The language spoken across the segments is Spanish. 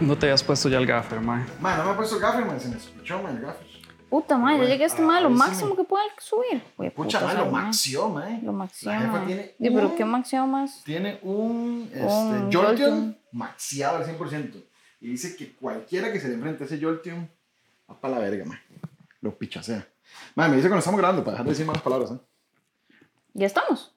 No te habías puesto ya el gaffer, mae. Ma, no me ha puesto gaffer, ma, se me escuchó, ma, el gaffer. Puta madre, ya llegué a este madre, lo máximo que pueda subir. Pucha, lo mae. maxió, ma. Lo maxió. La jefa mae. tiene Sí, pero un- ¿qué maxió más? Tiene un, este, Un Jolteon maxiado al 100%. Y dice que cualquiera que se le enfrente a ese Jolteon va para la verga, ma. Lo pichasea. Ma, me dice cuando estamos grabando para dejar de decir malas palabras, ¿eh? Ya estamos.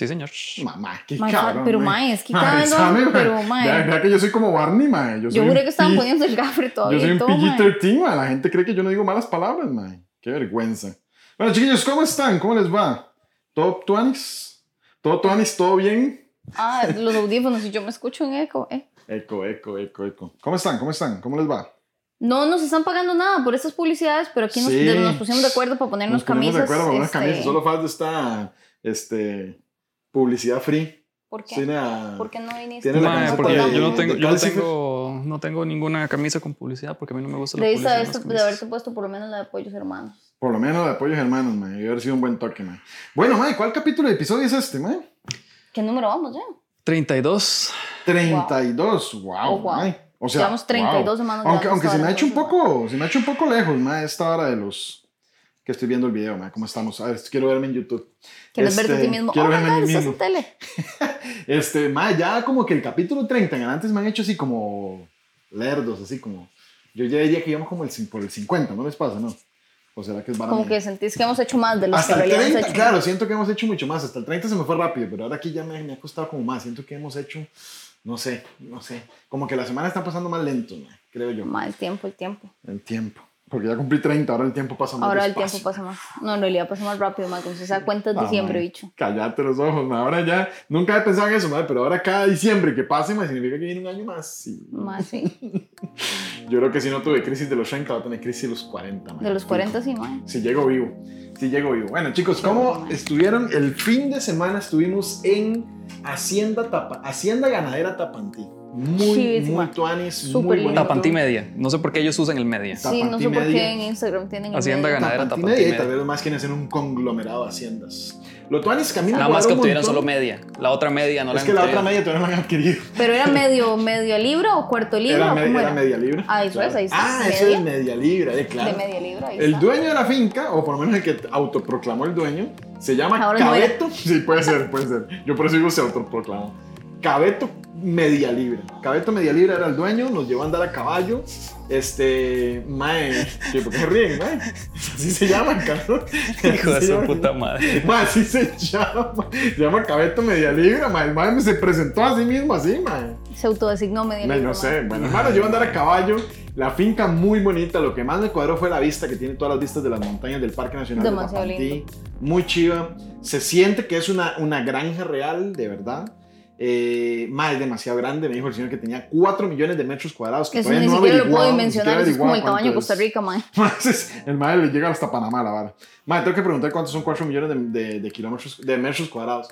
Sí, señor. Mamá, qué Ma, cabrón. pero, ma. ma, es que Ma, ma. pero, ma, Vea, vea que yo soy como Barney, ma. Yo, Yo juré que estaban poniendo el gafre todavía. Yo soy un todo, ma. PG-13, ma. La gente cree que yo no digo malas palabras, ma. Qué vergüenza. Bueno, chiquillos, ¿cómo están? ¿Cómo les va? ¿Todo tuanis? ¿Todo tuanis? ¿Todo bien? Ah, los audífonos y yo me escucho en eco. Eh. Eco, eco, eco, eco. ¿Cómo están? ¿Cómo están? ¿Cómo les va? No nos están pagando nada por estas publicidades, pero aquí nos, Sí. nos pusimos de acuerdo para ponernos Nos camisas. de acuerdo unas este, camisas. Solo falta esta este, publicidad free. ¿Por qué? ¿Por qué no viniste? Tiene la porque de- yo no tengo, yo no tengo, no tengo ninguna camisa con publicidad porque a mí no me gusta la publicidad. haber- las de haberte puesto por lo menos la de Pollos Hermanos. Por lo menos de apoyos hermanos, man. Y haber sido un buen toque, man. Bueno, man, ¿cuál capítulo de episodio es este, man? ¿Qué número vamos ya? 32. 32. Wow, Oh, wow. man. O sea, Llevamos 32 wow. semanas Aunque, aunque se me ha hecho un poco, se me ha hecho un poco lejos, man, esta hora de los que estoy viendo el video, man. ¿Cómo estamos? A ver, quiero verme en YouTube. ¿Quieres verte a ti Este, mismo? quiero oh, verme a mí mismo. tele. Este, ma, ya como que el capítulo 30 en antes me han hecho así como lerdos, así como. Yo ya diría que íbamos como el, por el 50, ¿no les pasa, no? ¿O será que es barato? Como que sentís que hemos hecho más de los Hasta que el realidad 30, hemos hecho. claro, siento que hemos hecho mucho más. Hasta el 30 se me fue rápido, pero ahora aquí ya me, me ha costado como más. Siento que hemos hecho, no sé, no sé. Como que la semana está pasando más lento, ma, creo yo. Ma, el tiempo, el tiempo. El tiempo. Porque ya cumplí 30, ahora el tiempo pasa más Ahora el tiempo pasa más. No, en realidad pasa más rápido, ma. Como se da cuenta es Ah, diciembre, bicho. Cállate los ojos, ma. Ahora ya, nunca he pensado en eso, ma, pero ahora cada diciembre que pase, ma, significa que viene un año más. Sí. Más, sí. Yo creo que si no tuve crisis de los 30, va a tener crisis de los 40. man. De los 40 sí, ma. Si llego vivo. Si llego vivo. Bueno, chicos, ¿cómo man. estuvieron? El fin de semana estuvimos en Hacienda, Tapa, Hacienda Ganadera Tapantí. Muy, Chivísima. muy tuanis, Súper muy bonito. Tapantí Media. No sé por qué ellos usan el Media. Sí, no sé por media. qué en Instagram tienen el Hacienda medio. ganadera. Tapantí Tapantí media, y media. tal vez más quieren hacer un conglomerado de haciendas. Lo tuanis camina Nada más que obtuvieron solo media. La otra media no la Es que la otra media todavía no la han adquirido. Pero era medio, medio libra o cuarto libra Era, o me- cómo era era? media libra. Ah, eso es, ahí está. Ah, ¿Media? eso es media libra, eh, claro. De media libra, ahí El está. dueño de la finca, o por lo menos el que autoproclamó el dueño, se llama Ahora no. Cabeto. Sí, puede ser, puede ser. Yo por eso digo se autoproclamó. Cabeto Media Libra. Cabeto Media Libra era el dueño, nos llevó a andar a caballo. Este, mae, ¿qué, ¿por qué se ríen, mae? Así se llama, cabrón. Hijo de su llama. puta madre. Mae, así se llama. Se llama Cabeto Media Libra, mae. El mae se presentó a sí mismo así, mae. Se autodesignó media No, libra. no sé, bueno, hermano, yo a andar a caballo. La finca muy bonita. Lo que más me cuadró fue la vista que tiene todas las vistas de las montañas del Parque Nacional Demasiado de Tapantí. lindo. Muy chiva. Se siente que es una, una granja real, de verdad. Eh, más demasiado grande. Me dijo el señor que tenía 4 millones de metros cuadrados. Que Eso todavía ni no siquiera lo puedo mencionar, es como el tamaño de Costa. Rica, ma. Entonces, el madre le llega hasta Panamá, la vara. Madre, tengo que preguntar cuántos son 4 millones de, de- de kilómetros, de metros cuadrados.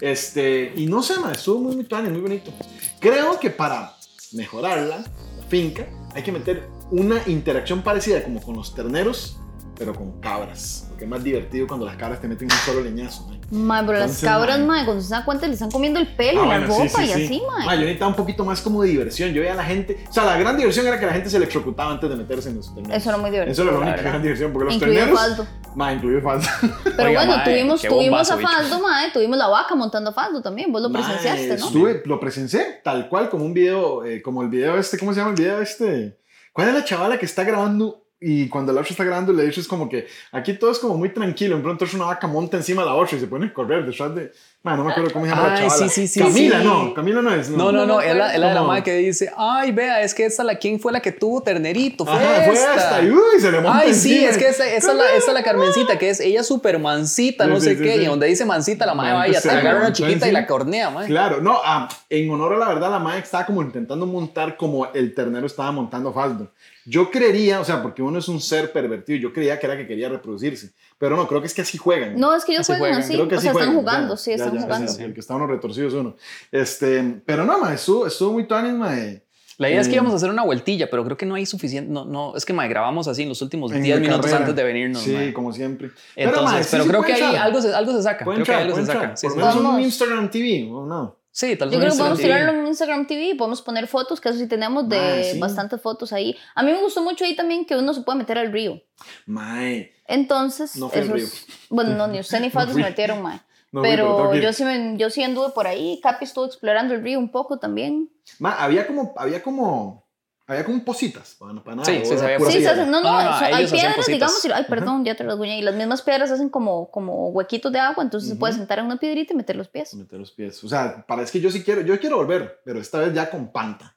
Este, y no sé, madre, estuvo muy, muy tuanis, muy bonito. Creo que para mejorarla, la finca, hay que meter una interacción parecida como con los terneros, pero con cabras. Porque es más divertido cuando las cabras te meten un solo leñazo, madre. Ma, pero las Entonces, cabras, ma. ma, cuando se dan cuenta le están comiendo el pelo, Ah, la bueno, ropa sí, y sí. así, ma. Ma, yo necesitaba un poquito más como de diversión. Yo veía a la gente. O sea, la gran diversión era que la gente se electrocutaba antes de meterse en los terneros. Eso era muy divertido. Eso era la única verdad. gran diversión. Porque los Incluido terneros. Faldo. Ma, incluido falta. Pero Oiga, bueno, mae, tuvimos, tuvimos a bicho. Faldo, mae, tuvimos la vaca montando a Faldo también, vos lo presenciaste, Mae, ¿no? Estuve, lo presencié tal cual como un video, eh, como el video este, ¿cómo se llama el video este? ¿Cuál es la chavala que está grabando y cuando la otra está grabando le dices como que aquí todo es como muy tranquilo, en pronto es una vaca monta encima de la otra y se pone a correr detrás de... Man, no me acuerdo cómo se llama la Ay, chavala. sí, sí, sí, Camila, sí. no, Camila no es. No, no, no, es la, es la de la ¿Cómo? madre que dice, ay, vea, es que esta, la, ¿quién fue la que tuvo ternerito? Fue Ajá, fue esta. esta. Y uy, se le monta Ay, sí, encima. es que esa, esa es la, esa es la Carmencita, que es ella súper mansita, Sí, no sí, sé sí, qué, sí. y donde dice mansita, la madre vaya, te agarra una chiquita y la cornea, madre. Claro, no, ah, en honor a la verdad, la madre estaba como intentando montar como el ternero estaba montando Faldo. Yo creería, o sea, porque uno es un ser pervertido, yo creía que era que quería reproducirse, pero no, creo que es que así juegan. No, es que ellos Así juegan juegan, así, Creo que o así sea, están juegan, jugando, ya, sí, ya, están ya, jugando. sí, el que está uno retorcido es uno. Este, pero no, ma, estuvo, estuvo muy tuanis, ma. eh, La idea es que Eh, íbamos a hacer una vueltilla, pero creo que no hay suficiente, no, no, es que madre, grabamos así en los últimos en 10 la minutos carrera. antes de venirnos, Sí, madre. como siempre. Entonces, ma, pero, sí, creo que ahí algo se, algo se saca, creo que entrar, algo puede se entrar. saca. Por menos un. Instagram TV, ¿o no? Sí, tal vez Yo creo que podemos tirarlo en Instagram TV y podemos poner fotos, que eso sí tenemos de sí. bastantes fotos ahí. A mí me gustó mucho ahí también que uno se puede meter al río. Mae. Entonces, No fui al eso río. bueno, no, ni usted ni Fatu se metieron, mae. No pero yo sí, me- yo sí anduve por ahí. Capi estuvo explorando el río un poco también. Ma, había como, había como, había como positas. Para, para nada, Sí, sí, pura Sí, se hacen, no, no, eso- hay piedras, digamos, y- ay, perdón, ya te rasguñé. Y las mismas piedras hacen como, como huequitos de agua, entonces se puede sentar en una piedrita y meter los pies. Meter los pies. O sea, parece que yo sí quiero, yo quiero volver, pero esta vez ya con panta.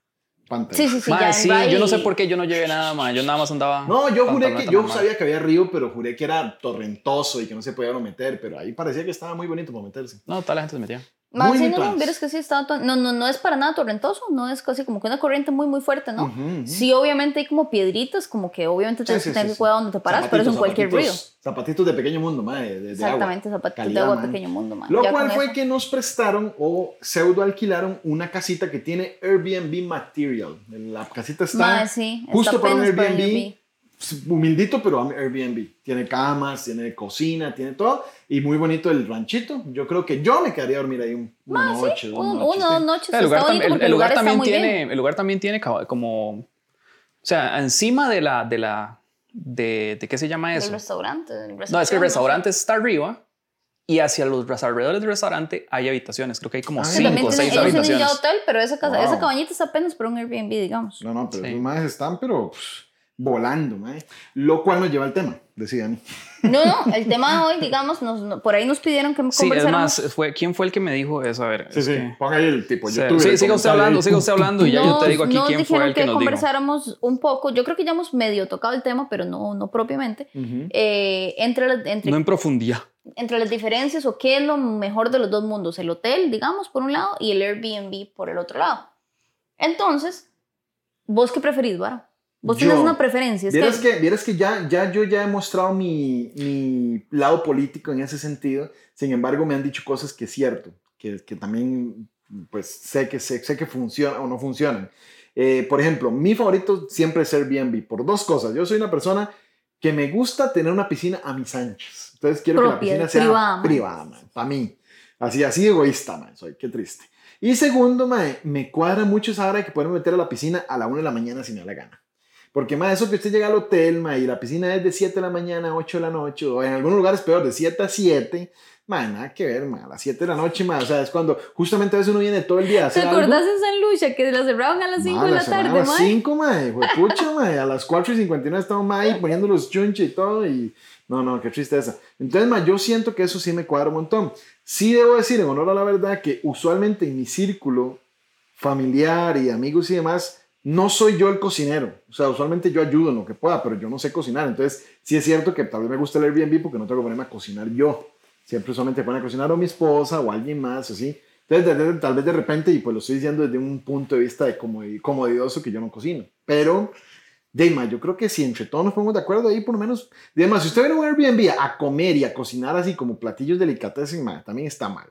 Panta. Sí, sí, sí. Yo no sé por qué yo no llevé nada, mae. Yo nada más andaba. No, yo juré que, yo sabía que había río, pero juré que era torrentoso y que no se podía uno meter, pero ahí parecía que estaba muy bonito para meterse. No, toda la gente se metía. Más bien, que sí no, no, no es para nada torrentoso, no es casi como que una corriente muy, muy fuerte, ¿no? Ujú, ujú. Sí, obviamente hay como piedritas, como que obviamente tienes sí, que tener sí, que sí. cuidado donde te paras, pero es en Zapatitos, cualquier río. zapatitos, Zapatitos de pequeño mundo, mae, de, de Exactamente, agua. zapatitos de Calidad, agua, man. pequeño mundo, man. Lo Ya cual fue eso. que nos prestaron o pseudo alquilaron una casita que tiene Airbnb Material. La casita está Mae, sí, está justo para un apenas para Airbnb. Humildito, pero Airbnb. Tiene camas, tiene cocina, tiene todo. Y muy bonito el ranchito. Yo creo que yo me quedaría a dormir ahí un- una sí, noche. dos un- noches, una sí. dos noches. El lugar, tam- el- el lugar también bien. tiene, el lugar también tiene como, o sea, encima de la, de la, de, de qué se llama El eso. restaurante. el No, es que el restaurante está arriba y hacia los alrededores del restaurante hay habitaciones. Creo que hay como Ah, Sí, cinco también o tienen, seis ellos tienen ya habitaciones. hotel, pero esa, casa, Wow. esa cabañita está apenas para un Airbnb, digamos. No, no, pero Sí. los más están, pero pff, volando, mae. Lo cual nos lleva al tema, decía Dani. No, no, el tema de hoy, digamos, nos, no- por ahí nos pidieron que Sí, es conversáramos. más, fue, ¿quién fue el que me dijo eso? A ver. es que- Ponga ahí el tipo. Sí, youtuber, sí, el siga usted hablando, ahí. siga usted hablando y ya yo te digo aquí nos quién fue el que nos dijo. conversáramos un poco, yo creo que ya hemos medio tocado el tema, pero no, no propiamente, Ujú. eh, entre, entre, No en profundidad. entre las diferencias o qué es lo mejor de los dos mundos, el hotel, digamos, por un lado, y el Airbnb por el otro lado. Entonces, ¿vos qué preferís, Vara? Vos Yo- tienes una preferencia. Es Vieras que, que, vieras que ya, ya yo ya he mostrado mi, mi lado político en ese sentido. Sin embargo, me han dicho cosas que es cierto, que, que también pues sé que, sé, sé que funcionan o no funcionan. Eh, por ejemplo, mi favorito siempre es Airbnb por dos cosas. Yo soy una persona que me gusta tener una piscina a mis anchas. Entonces quiero Propia, que la piscina sea privada, man. privada, para mí. Así, así egoísta, man, soy, qué triste. Y segundo, mae, me cuadra mucho esa hora de que podemos meter a la piscina a la 1 de la mañana si me da la gana. Porque más eso que usted llega al hotel, ma, y la piscina es de 7 de la mañana a 8 de la noche, o en algunos lugares peor, de 7 a 7, ma, nada que ver, ma, a las 7 de la noche, ma, o sea, es cuando justamente a veces uno viene todo el día a ¿Te hacer algo. acordás en San Lucia que la cerraron a las 5 Ma, de la tarde, A las mae? 5, ma, pucha, ma, a las 4 y 59 estamos ma, ahí poniendo los chunches y todo, y no, no, qué tristeza. Entonces, ma, yo siento que eso sí me cuadra un montón. Sí debo decir, en honor a la verdad, que usualmente en mi círculo familiar y amigos y demás, no soy yo el cocinero. O sea, usualmente yo ayudo en lo que pueda, pero yo no sé cocinar. Entonces, sí es cierto que tal vez me gusta el Airbnb porque no tengo que ponerme a cocinar yo. Siempre solamente pone a cocinar o mi esposa o alguien más, así. Entonces, de- de- tal vez de repente, y pues lo estoy diciendo desde un punto de vista de comodi- comodidoso que yo no cocino. Pero, Deima, yo creo que si entre todos nos ponemos de acuerdo ahí, por lo menos. Además, si usted viene a un Airbnb a comer y a cocinar así como platillos delicatessen, también está mal.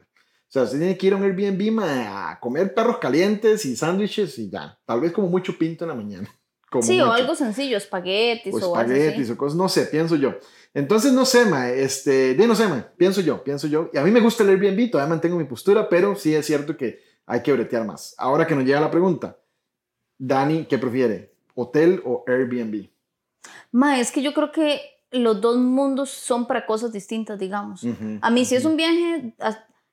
O sea, usted tiene que ir a un Airbnb ma, a comer perros calientes y sándwiches y ya. Tal vez como mucho pinto en la mañana. Como Sí, o mucho. algo sencillo, espaguetis o o, espaguetis así. o cosas, no sé, pienso yo. Entonces, no sé, ma, este, de no sé, ma, pienso yo, pienso yo. Y a mí me gusta el Airbnb, todavía mantengo mi postura, pero sí es cierto que hay que bretear más. Ahora que nos llega la pregunta, Dani, ¿qué prefiere? ¿Hotel o Airbnb? Ma, es que yo creo que los dos mundos son para cosas distintas, digamos. Ujú, A mí si es un viaje,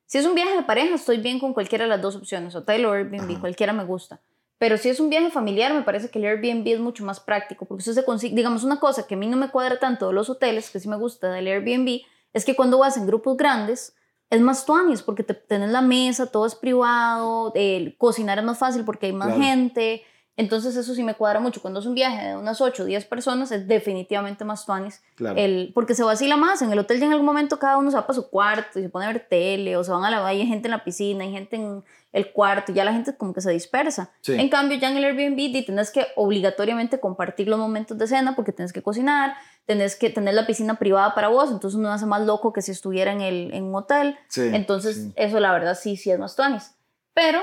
si es un viaje de pareja, estoy bien con cualquiera de las dos opciones, hotel o Airbnb, Ajá. cualquiera me gusta. Pero si es un viaje familiar, me parece que el Airbnb es mucho más práctico, porque se consigue, digamos, una cosa que a mí no me cuadra tanto de los hoteles, que sí me gusta del Airbnb, es que cuando vas en grupos grandes, es más tuanis, porque te tenés la mesa, todo es privado, el cocinar es más fácil porque hay más Claro. gente, entonces eso sí me cuadra mucho. Cuando es un viaje de unas 8 o 10 personas, es definitivamente más tuanis Claro. el, porque se vacila más. En el hotel ya en algún momento cada uno se va para su cuarto y se pone a ver tele o se van a la hay gente en la piscina, hay gente en el cuarto y ya la gente como que se dispersa. Sí. En cambio ya en el Airbnb tenés que obligatoriamente compartir los momentos de cena porque tenés que cocinar, tenés que tener la piscina privada para vos, entonces uno hace más loco que si estuviera en, el, en un hotel. Sí, Entonces sí. eso la verdad sí, sí es más tuanis. Pero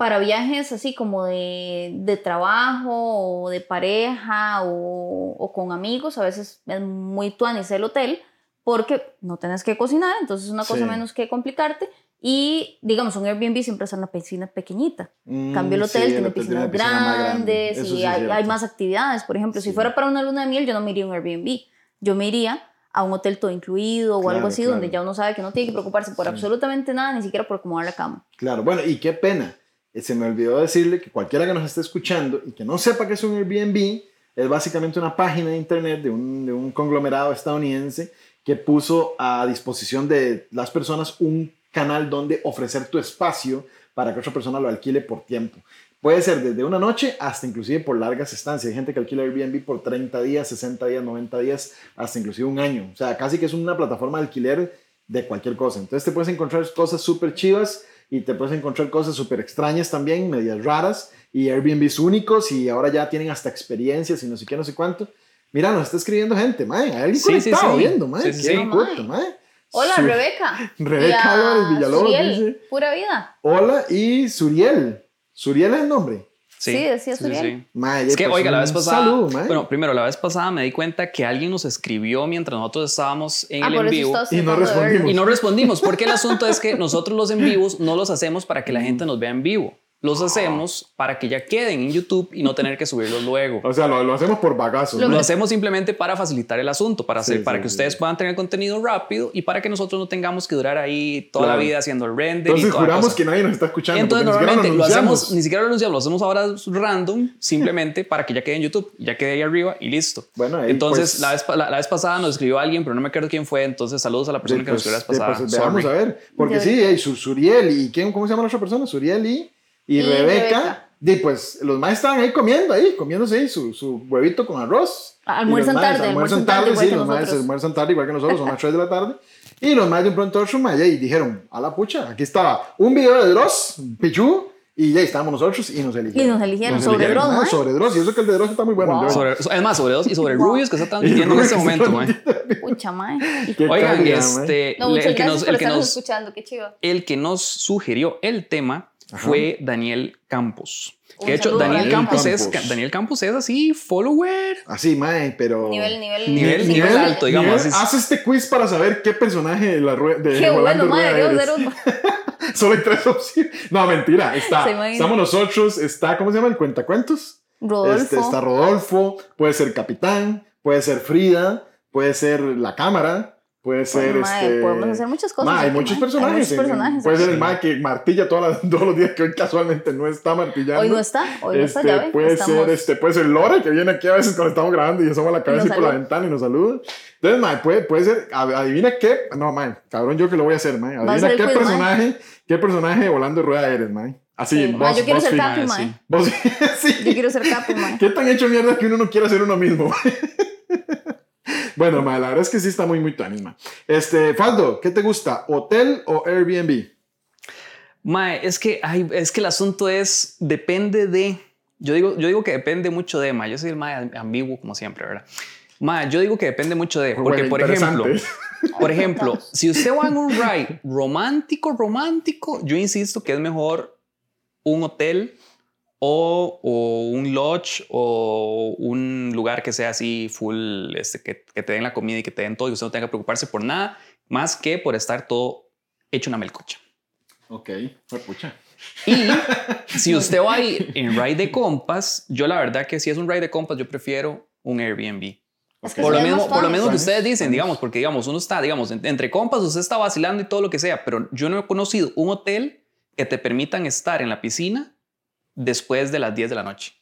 para viajes así como de, de trabajo o de pareja o, o con amigos, a veces es muy tuanis el hotel porque no tenés que cocinar, entonces es una cosa Sí. menos que complicarte Y digamos, un Airbnb siempre es una piscina pequeñita. Mm, cambio el hotel sí, tiene hotel piscinas una piscina grande. grandes Eso y hay, hay más actividades. Por ejemplo, si Sí. fuera para una luna de miel, yo no me iría a un Airbnb. Yo me iría a un hotel todo incluido o Claro, algo así, claro. donde ya uno sabe que no tiene que preocuparse por Sí. absolutamente nada, ni siquiera por acomodar la cama. Claro, bueno, y qué pena. Eh, Se me olvidó decirle que cualquiera que nos esté escuchando y que no sepa que es un Airbnb, es básicamente una página de internet de un, de un conglomerado estadounidense que puso a disposición de las personas un canal donde ofrecer tu espacio para que otra persona lo alquile por tiempo. Puede ser desde una noche hasta inclusive por largas estancias. Hay gente que alquila Airbnb por 30 días, 60 días, 90 días, hasta inclusive un año. O sea, casi que es una plataforma de alquiler de cualquier cosa. Entonces te puedes encontrar cosas súper chivas y te puedes encontrar cosas súper extrañas también, medias raras y Airbnbs únicos y ahora ya tienen hasta experiencias y no sé qué, no sé cuánto. Mira, nos está escribiendo gente, mae. Hay alguien Sí, sí, conectado sí. viendo, mae. Sí, sí, Qué sí. puto, mae. Hola, Su- Rebeca. Rebeca Álvarez Villalobos Suriel, dice- Pura vida. Hola y Suriel. Suriel es el nombre. Sí, decía Suriel. Mae, Es que, pues, oiga, la vez pasada, bueno, primero, la vez pasada me di cuenta que alguien nos escribió mientras nosotros estábamos en Ah, el en vivo. Y no respondimos. Y no respondimos, porque el asunto es que nosotros los en vivos no los hacemos para que la gente nos vea en vivo. Los hacemos para que ya queden en YouTube y no tener que subirlos luego. o sea, lo, lo hacemos por bagazo. Lo ¿no? Lo hacemos simplemente para facilitar el asunto, para, hacer, Sí, para sí, que sí, ustedes puedan tener contenido rápido y para que nosotros no tengamos que durar ahí toda Claro. la vida haciendo el render. Entonces y toda juramos cosa. que nadie nos está escuchando. Entonces normalmente lo hacemos, ni siquiera lo anunciamos, lo hacemos ahora random, simplemente para que ya quede en YouTube, ya quede ahí arriba y listo. Bueno, ahí, entonces pues- la, vez, la, la vez pasada nos escribió alguien, pero no me acuerdo quién fue, entonces saludos a la persona que nos pues, escribió la vez sí, pasada. pues, veamos a ver. Porque sí, hey, Su- Suriel y ¿quién, ¿cómo se llama la otra persona? Suriel y, y, Y Rebeca. Rebeca. Y pues los más estaban ahí comiendo, ahí, comiéndose ahí su, su huevito con arroz. Almuerzan maes tarde, almuerzan almuerzan tarde, igual sí, los maes nosotros. almuerzan tarde igual que nosotros, son las 3 de la tarde. Y los más de un pronto a otro mae, y dijeron, a la pucha, aquí estaba un video de Dross, Pichu, y ya estábamos nosotros y nos eligieron. Y nos eligieron, sobre Dross, mae, mae. Sobre Dross, y eso que el de Dross está muy bueno. Wow. Sobre, es más, sobre dos y sobre Wow. Rubius que está transmitiendo en este momento. mae. Pucha, mae. Oigan, este, No, el, que nos, el, que nos, escuchando, qué chido. el que nos sugirió el tema Ajá. fue Daniel Campos. Un Que de hecho, Daniel Campos, es. Daniel Campos es así, follower. Así, mae, pero... Nivel, nivel, Nivel- nivel alto, digamos, haz este quiz para saber qué personaje de la rue- de Qué Rolando bueno, Rueda Dios, eres. Solo hay tres opciones. No, mentira. Está, estamos nosotros, está, ¿cómo se llama? El cuentacuentos. Rodolfo. Este, está Rodolfo, puede ser Capitán, puede ser Frida, puede ser la cámara, puede ser Pues, mae, este. podemos hacer muchas cosas Ma, hay muchos mae. personajes. Hay muchos personajes. puede ser el mae que martilla todas las- todos los días que hoy casualmente no está martillando. Hoy no está, hoy no está, Este, ya ven. puede estamos- ser este puede ser Lore que viene aquí a veces cuando estamos grabando y asoma la cabeza y por la ventana y nos saluda entonces mae, puede, puede ser ad- adivina qué no mae, cabrón yo que lo voy a hacer mae. Adivina ser qué quiz, personaje qué personaje de volando de rueda eres mae. así Sí, mae, vos, yo quiero vos ser. Capi, mae. Yo quiero ser capo, mae. qué tan hecho mierda que uno no quiere hacer uno mismo bueno mae, la verdad es que sí está muy muy anima este Faldo ¿qué te gusta hotel o Airbnb? Mae, es que, ay, es que el asunto es, depende de, yo digo, yo digo que depende mucho de, mae, yo soy el mae ambiguo como siempre, ¿verdad? Mae, yo digo que depende mucho de, porque Bueno, por ejemplo, por ejemplo, si usted va en un ride romántico, romántico, yo insisto que es mejor un hotel o, o un lodge o un lugar que sea así full, este, que, que te den la comida y que te den todo y usted no tenga que preocuparse por nada, más que por estar todo hecho una melcocha. ok fue pucha Y si usted va ahí en ride de compas, yo la verdad que si es un ride de compas, yo prefiero un Airbnb. Es que Por lo, mismo, por lo mismo que ustedes dicen, vamos. digamos, porque digamos, uno está, digamos, en- entre compas, usted está vacilando y todo lo que sea, pero yo no he conocido un hotel que te permitan estar en la piscina después de las 10 de la noche.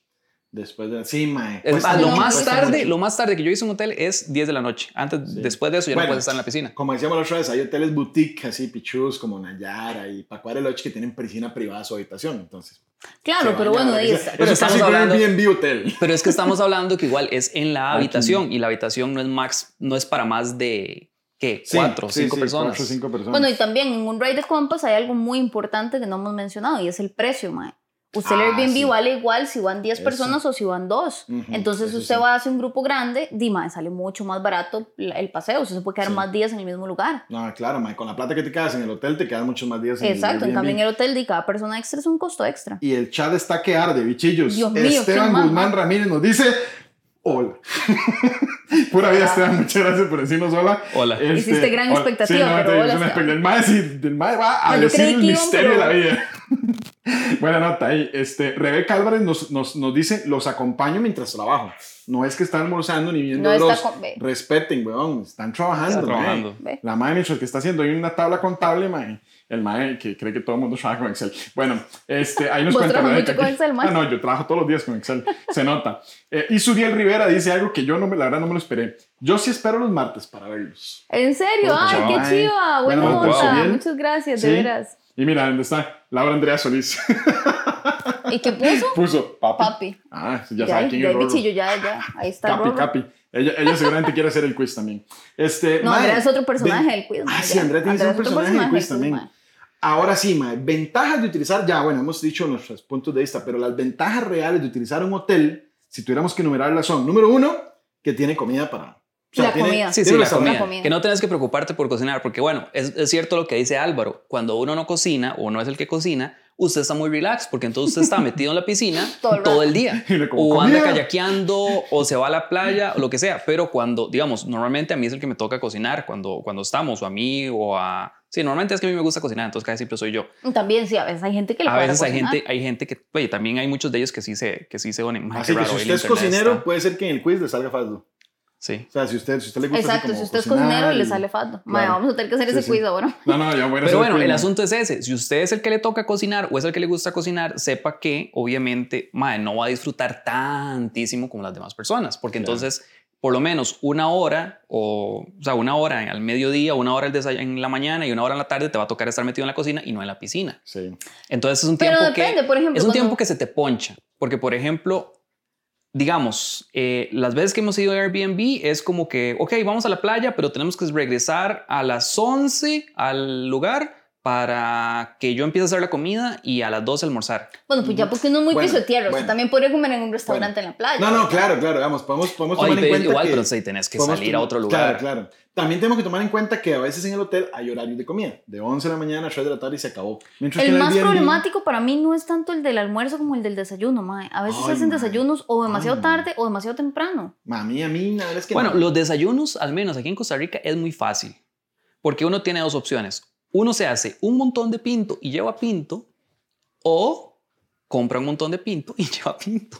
después de sí mae Es más, lo mucho, más cuesta tarde, mucho. lo más tarde que yo hice un hotel es 10 de la noche. Antes, Sí. después de eso ya Bueno, no puedes estar en la piscina. Como decíamos la otra vez, hay hoteles boutique así pichus como Nayara y Pacuare Lodge que tienen piscina privada a su habitación. Entonces, Claro, pero bueno, ahí está. Pero es hablando- Airbnb hotel. Pero es que estamos hablando que igual es en la Aquí. habitación y la habitación no es max, no es para más de ¿qué? Sí, cuatro o sí, cinco sí, personas. Cuatro o cinco personas. Bueno, y también en un ride de compas hay algo muy importante que no hemos mencionado y es el precio, mae. Usted el Ah, Airbnb sí. vale igual si van 10 Eso. personas o si van dos. Ujú, Entonces eso usted sí. va a hacer un grupo grande, di, mae, sale mucho más barato el paseo. Usted se puede quedar Sí. más días en el mismo lugar. No, claro, mae, con la plata que te quedas en el hotel te quedan muchos más días en Exacto, el en cambio en Airbnb. el hotel, di, cada persona extra es un costo extra. Y el chat está que arde, bichillos. Dios mío, Esteban Guzmán. Ramírez nos dice, hola. Pura vida, Esteban, muchas gracias por decirnos hola. Hola. Este, Hiciste gran hola. expectativa, Sí, no, pero hola, una expectativa. El sí, el mae va a No, decir el iban, misterio de pero- la vida. Buena nota ahí. Este, Rebeca Álvarez nos, nos, nos dice, los acompaño mientras trabajo. No es que están almorzando ni viendo No ve. Respeten, weón. Están trabajando. Está mae. trabajando. La madre mientras que está haciendo ahí una tabla contable, mae. El mae que cree que todo el mundo trabaja con Excel. Bueno, este, ahí nos ¿Vos cuenta mucho con Excel, mae? Ah, no, yo trabajo todos los días con Excel. Se nota. Eh, y Suriel Rivera dice algo que yo no me, la verdad no me lo esperé. Yo sí espero los martes para verlos. ¿En serio? Pues, ¡Ay, qué chiva! Buena Bueno, onda. Muchas gracias, de Sí. veras. Y mira, ¿dónde está? Laura Andrea Solís. ¿Y qué puso? Puso papi. Papi. Ah, ya Ya, sabe ya, quién es bichillo, ya, ya. Ahí está Capi. Capi. Ella, ella seguramente quiere hacer el quiz también. Este, No, Andrea es otro personaje del quiz. Ah, sí. Andrea tiene otro personaje del quiz del también. Ahora sí, mae, ventajas de utilizar, ya, bueno, hemos dicho nuestros puntos de vista, pero las ventajas reales de utilizar un hotel, si tuviéramos que enumerarlas, son, número uno, que tiene comida para... o La tiene- comida. Sí, sí, la comida. La comida. Que no tenés que preocuparte por cocinar, porque bueno, es, es cierto lo que dice Álvaro. Cuando uno no cocina o no es el que cocina, usted está muy relax, porque entonces usted está metido en la piscina Todo el todo, el día. O anda "Comida". kayakeando, o se va a la playa, o lo que sea. Pero cuando, digamos, normalmente a mí es el que me toca cocinar cuando, cuando estamos, o a mí, o a... Sí, normalmente es que a mí me gusta cocinar, entonces casi siempre soy yo. También, sí, a veces hay gente que le A veces hay gente, hay gente que, oye, también hay muchos de ellos que sí se, que sí se ponen. "Ay, Así que si usted es cocinero, está". puede ser que en el quiz le salga fácil. Sí. O sea, si usted, si usted le gusta así Exacto, como si usted es cocinero y le sale. Mae, Claro. vamos a tener que hacer Sí, ese sí. quiz ahora. No, no, ya voy a Pero bueno, el mae. asunto es ese. Si usted es el que le toca cocinar o es el que le gusta cocinar, sepa que obviamente mae, no va a disfrutar tantísimo como las demás personas, porque Claro. entonces por lo menos una hora o, o sea, una hora al mediodía, una hora en la mañana y una hora en la tarde te va a tocar estar metido en la cocina y no en la piscina. Sí. Entonces es un Pero tiempo depende, que por ejemplo, es un cuando- tiempo que se te poncha, porque por ejemplo, digamos, eh, las veces que hemos ido a Airbnb es como que, ok, vamos a la playa, pero tenemos que regresar a las 11 al lugar para que yo empiece a hacer la comida y a las 12 almorzar. Bueno, pues ya porque uno es muy Bueno, piso de tierra. bueno. Usted también podría comer en un restaurante en la playa. No, no, claro, claro, vamos, podemos, podemos tomar Oye, en cuenta igual, que... pero sí, tenés que salir a otro lugar. Claro, claro. También tenemos que tomar en cuenta que a veces en el hotel hay horarios de comida, de 11 de la mañana a 3 de la tarde y se acabó. Mientras El más problemático para mí no es tanto el del almuerzo como el del desayuno, mae. A veces Ay, hacen mae. desayunos o demasiado Ay, tarde o demasiado temprano. Mami, a mí, la verdad es que Bueno, no. los desayunos, al menos aquí en Costa Rica, es muy fácil, porque uno tiene dos opciones. Uno se hace un montón de pinto y lleva pinto, o compra un montón de pinto y lleva pinto.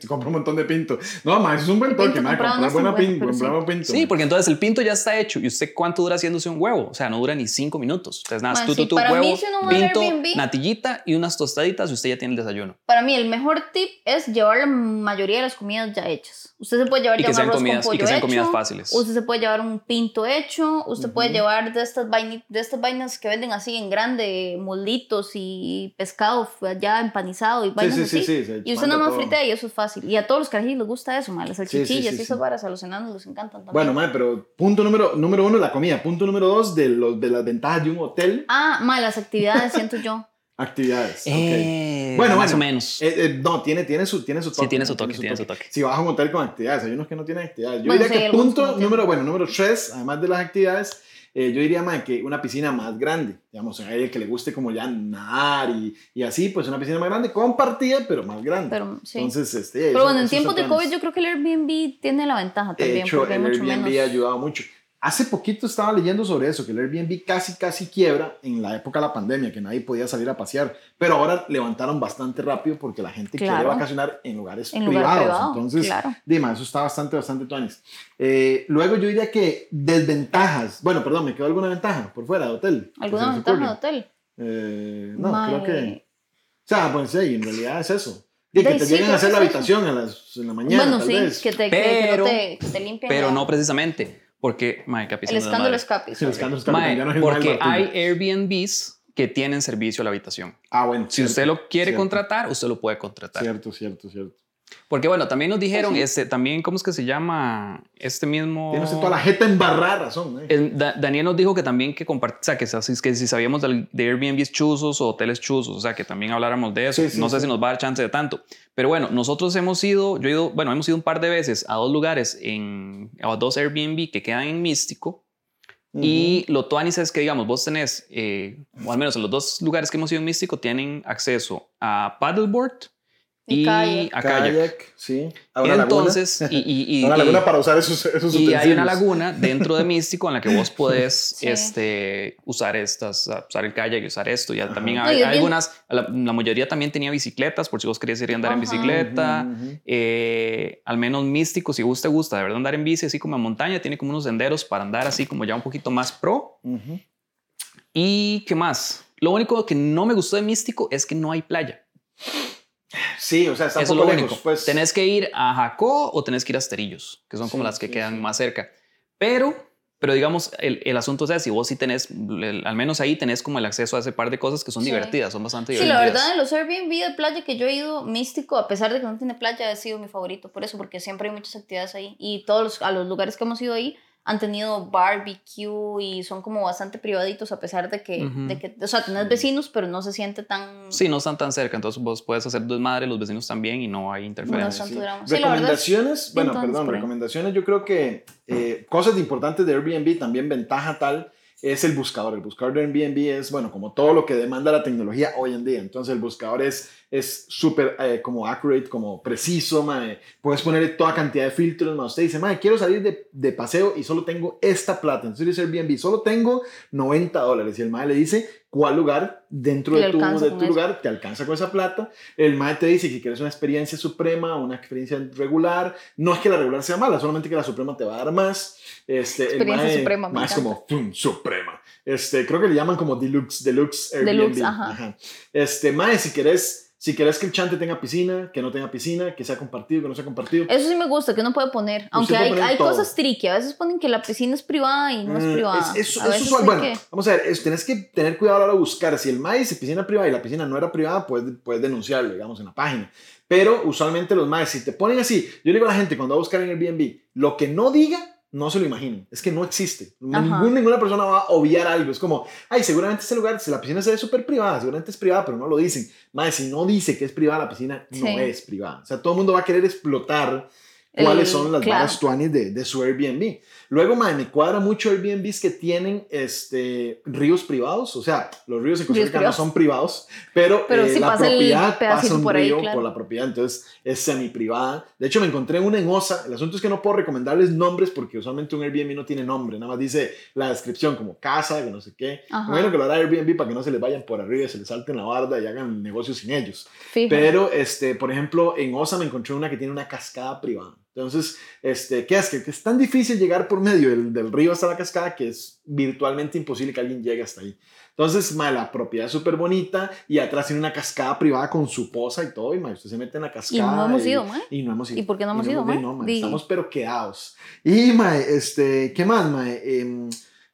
Se compra un montón de pinto. No, ma, eso es un buen toque, pinto ma, comprar buena bueno, pin- pero sí. comprar buen pinto. Sí, porque entonces el pinto ya está hecho y usted cuánto dura haciéndose un huevo, o sea, no dura ni cinco minutos. Entonces nada, Man, tú, sí, tú, tú, para mí, huevo, si uno pinto, Airbnb- natillita y unas tostaditas y usted ya tiene el desayuno. Para mí, el mejor tip es llevar la mayoría de las comidas ya hechas. Usted se puede llevar ya un arroz comidas- con y que sean hecho, comidas fáciles. Usted se puede llevar un pinto hecho. Usted puede llevar de estas, vaini- de estas vainas que venden así en grande, molditos y pescado ya empanizado y Sí, vainas sí, así. sí, sí, se Y usted nada más todo. fritea y eso es fácil. Y a todos los carajillos les gusta eso, ma, las sí, salchichillas sí, y esas sí. varas a los enanos les encantan también. Bueno, ma, pero punto número, número uno, la comida. Punto número dos, de, los, de las ventajas de un hotel, Ah, ma, las actividades siento yo. actividades. Eh, Bueno, más bueno. o menos. Eh, eh, no, tiene, tiene, su, tiene su toque. Sí, tiene su toque, tiene su toque. Si vas a un hotel con actividades, hay unos que no tienen actividades. Yo Bueno, diría sí, que no punto número, bueno, número tres, además de las actividades, eh, yo diría más que una piscina más grande. Digamos, hay el que le guste como ya nadar y, y así, pues una piscina más grande, compartida, pero más grande. Pero sí. Entonces, este, Pero eso- bueno, en tiempos de. COVID yo creo que el Airbnb tiene la ventaja De también. hecho, porque el mucho Airbnb menos. ha ayudado mucho. Hace poquito estaba leyendo sobre eso, que el Airbnb casi, casi quiebra en la época de la pandemia, que nadie podía salir a pasear. Pero ahora levantaron bastante rápido porque la gente quiere Claro. vacacionar en lugares En lugar privados. privado, Entonces, claro. Dima, eso está bastante, bastante tuanis. Eh, luego yo diría que desventajas. Bueno, perdón, ¿me quedó alguna ventaja por fuera de hotel? ¿Alguna ¿Que se les ventaja de hotel? Eh, no, Mae. creo que... O sea, pues sí, en realidad es eso. De que te sí, lleguen a hacer la habitación a las, en la mañana, bueno, tal sí, vez. que te, que- que Pero- no te, que te limpien Pero la- no precisamente, porque, mae, qué el escándalo es capi. Sorry. escándalos Mae, no el porque hay. Airbnbs que tienen servicio a la habitación. Ah, bueno. Si cierto, usted lo quiere cierto, contratar, usted lo puede contratar. Cierto, cierto, cierto. Porque bueno, también nos dijeron, Pues este, también, ¿cómo es que se llama? Este mismo... Tiene usted toda la jeta embarrada razón. ¿eh? El- Da- Daniel nos dijo que también que compart- o sea, que, si- que si sabíamos del- de Airbnbs chuzos o hoteles chuzos, o sea, que también habláramos de eso. Sí, sí, no sé sí. si nos va a dar chance de tanto. Pero bueno, nosotros hemos ido, yo he ido, bueno, hemos ido un par de veces a dos lugares, en, a dos Airbnb que quedan en Místico. Y lo tuanis es que, digamos, vos tenés, eh, o al menos en los dos lugares que hemos ido en Místico, tienen acceso a paddleboard Y y kayak. a kayak. Kayak, sí. A una laguna. Entonces, y, y, y- A una y- laguna para usar esos, esos y hay una laguna dentro de Místico en la que vos podés Sí. este, usar estas, usar el kayak y usar esto. Ajá. también hay, y hay algunas, la, la mayoría también tenía bicicletas, por si vos querías ir a andar en bicicleta. Eh, al menos Místico, si vos te gusta de verdad andar en bici, así como en montaña, tiene como unos senderos para andar así como ya un poquito más pro. ¿Y qué más? Lo único que no me gustó de Místico es que no hay playa. Sí, o sea, está un Eso es poco lo lejos. único. Pues. Tenés que ir a Jacó o tenés que ir a Esterillos, que son como las que sí, quedan sí. más cerca. Pero, pero digamos, el, el asunto es, si vos sí tenés, el- al menos ahí tenés como el acceso a ese par de cosas que son Sí. divertidas, son bastante Sí, la divertidas. verdad, de los Airbnb de playa que yo he ido, Místico, a pesar de que no tiene playa, ha sido mi favorito. Por eso, porque siempre hay muchas actividades ahí. Y todos los, a los lugares que hemos ido ahí han tenido barbecue y son como bastante privaditos, a pesar de que, de que o sea, tenés vecinos, pero no se siente tan. Sí, no están tan cerca, entonces vos puedes hacer desmadre, los vecinos también y no hay no es interferencia. tanto drama. Sí, la verdad. es- recomendaciones, bueno, entonces, perdón, recomendaciones, yo creo que eh, cosas importantes de Airbnb, también ventaja tal, es el buscador. El buscador de Airbnb es, bueno, como todo lo que demanda la tecnología hoy en día. Entonces el buscador es es súper eh, como accurate, como preciso, mae. Puedes ponerle toda cantidad de filtros, mae. Usted dice, mae, quiero salir de, de paseo y solo tengo esta plata. Entonces dice Airbnb, solo tengo 90 dólares. Y el mae le dice cuál lugar dentro de tu, de tu eso. lugar te alcanza con esa plata. El mae te dice que quieres una experiencia suprema, una experiencia regular. No es que la regular sea mala, solamente que la suprema te va a dar más. Este, Experiencia el suprema, encanta. como "Pum, suprema. Este, creo que le llaman como deluxe, deluxe Airbnb. Deluxe, ajá. Este, mae, si querés, si querés que el chante tenga piscina, que no tenga piscina, que sea compartido, que no sea compartido. Eso sí me gusta, que uno puede poner. Aunque puede hay, poner hay cosas tricky. A veces ponen que la piscina es privada y no es Mm, privada. es- eso- a eso veces es usual. hay bueno, que- vamos a ver, es- tenés que tener cuidado a la hora de buscar. Si el MAE dice piscina privada y la piscina no era privada, puedes, puedes denunciarlo, digamos, en la página. Pero usualmente los MAES, si te ponen así, yo le digo a la gente cuando va a buscar en Airbnb, lo que no diga, no se lo imaginen. Es que no existe. Ningún- ninguna persona va a obviar algo. Es como, ay, seguramente este lugar, si la piscina se ve súper privada, seguramente es privada, pero no lo dicen. Mae, si no dice que es privada la piscina, no Sí. es privada. O sea, todo el mundo va a querer explotar cuáles El- son las claro. varas tuanis de, de su Airbnb. Luego, mae, me cuadra mucho Airbnbs que tienen este, ríos privados. O sea, los ríos en Costa Rica no son privados, pero, Pero eh, sí la pasa propiedad pasa un por ahí, río claro. por la propiedad, entonces es semi-privada. De hecho, me encontré una en OSA. El asunto es que no puedo recomendarles nombres porque usualmente un Airbnb no tiene nombre, nada más dice la descripción como casa, que no sé qué. Ajá. Bueno, que lo hará Airbnb para que no se les vayan por arriba y se les salten la barda y hagan negocios sin ellos. Fijo. Pero, este, por ejemplo, en OSA me encontré una que tiene una cascada privada. Entonces, este, ¿qué es? Que, es tan difícil llegar por medio del, del río hasta la cascada que es virtualmente imposible que alguien llegue hasta ahí. Entonces, ma, la propiedad es súper bonita y atrás tiene una cascada privada con su poza y todo. Y ma, usted se mete en la y cascada. no hemos y- ido, mae. y no hemos ido. ¿Y por qué no hemos Y ido, mae? no, Di- Estamos pero quedados. Y, mae, este, ¿qué más, mae? Em,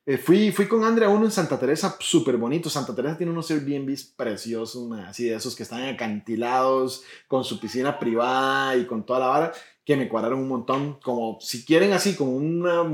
eh, fui, fui con Andrea uno en Santa Teresa, súper bonito. Santa Teresa tiene unos Airbnbs preciosos, así de esos que están acantilados, con su piscina privada y con toda la vara, que me cuadraron un montón. Como si quieren así, como una,